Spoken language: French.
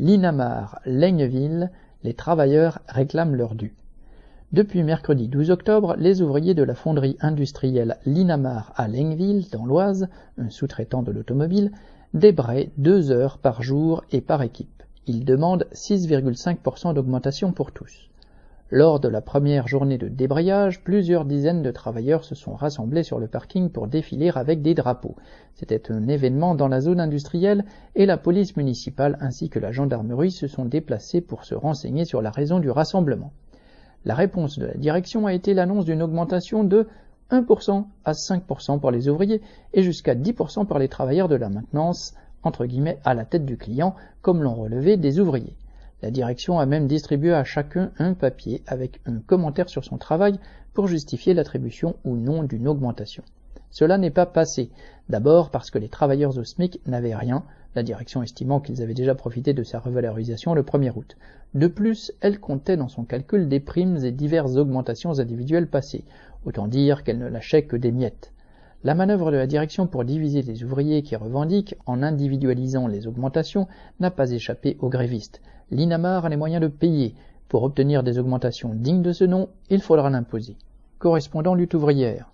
Linamar, Laigneville, les travailleurs réclament leur dû. Depuis mercredi 12 octobre, les ouvriers de la fonderie industrielle Linamar à Laigneville, dans l'Oise, un sous-traitant de l'automobile, débraient deux heures par jour et par équipe. Ils demandent 6,5% d'augmentation pour tous. Lors de la première journée de débrayage, plusieurs dizaines de travailleurs se sont rassemblés sur le parking pour défiler avec des drapeaux. C'était un événement dans la zone industrielle et la police municipale ainsi que la gendarmerie se sont déplacés pour se renseigner sur la raison du rassemblement. La réponse de la direction a été l'annonce d'une augmentation de 1% à 5% pour les ouvriers et jusqu'à 10% pour les travailleurs de la maintenance, entre guillemets à la tête du client, comme l'ont relevé des ouvriers. La direction a même distribué à chacun un papier avec un commentaire sur son travail pour justifier l'attribution ou non d'une augmentation. Cela n'est pas passé, d'abord parce que les travailleurs au SMIC n'avaient rien, la direction estimant qu'ils avaient déjà profité de sa revalorisation le 1er août. De plus, elle comptait dans son calcul des primes et diverses augmentations individuelles passées, autant dire qu'elle ne lâchait que des miettes. La manœuvre de la direction pour diviser les ouvriers qui revendiquent en individualisant les augmentations n'a pas échappé aux grévistes. L'INAMAR a les moyens de payer. Pour obtenir des augmentations dignes de ce nom, il faudra l'imposer. Correspondant lutte ouvrière.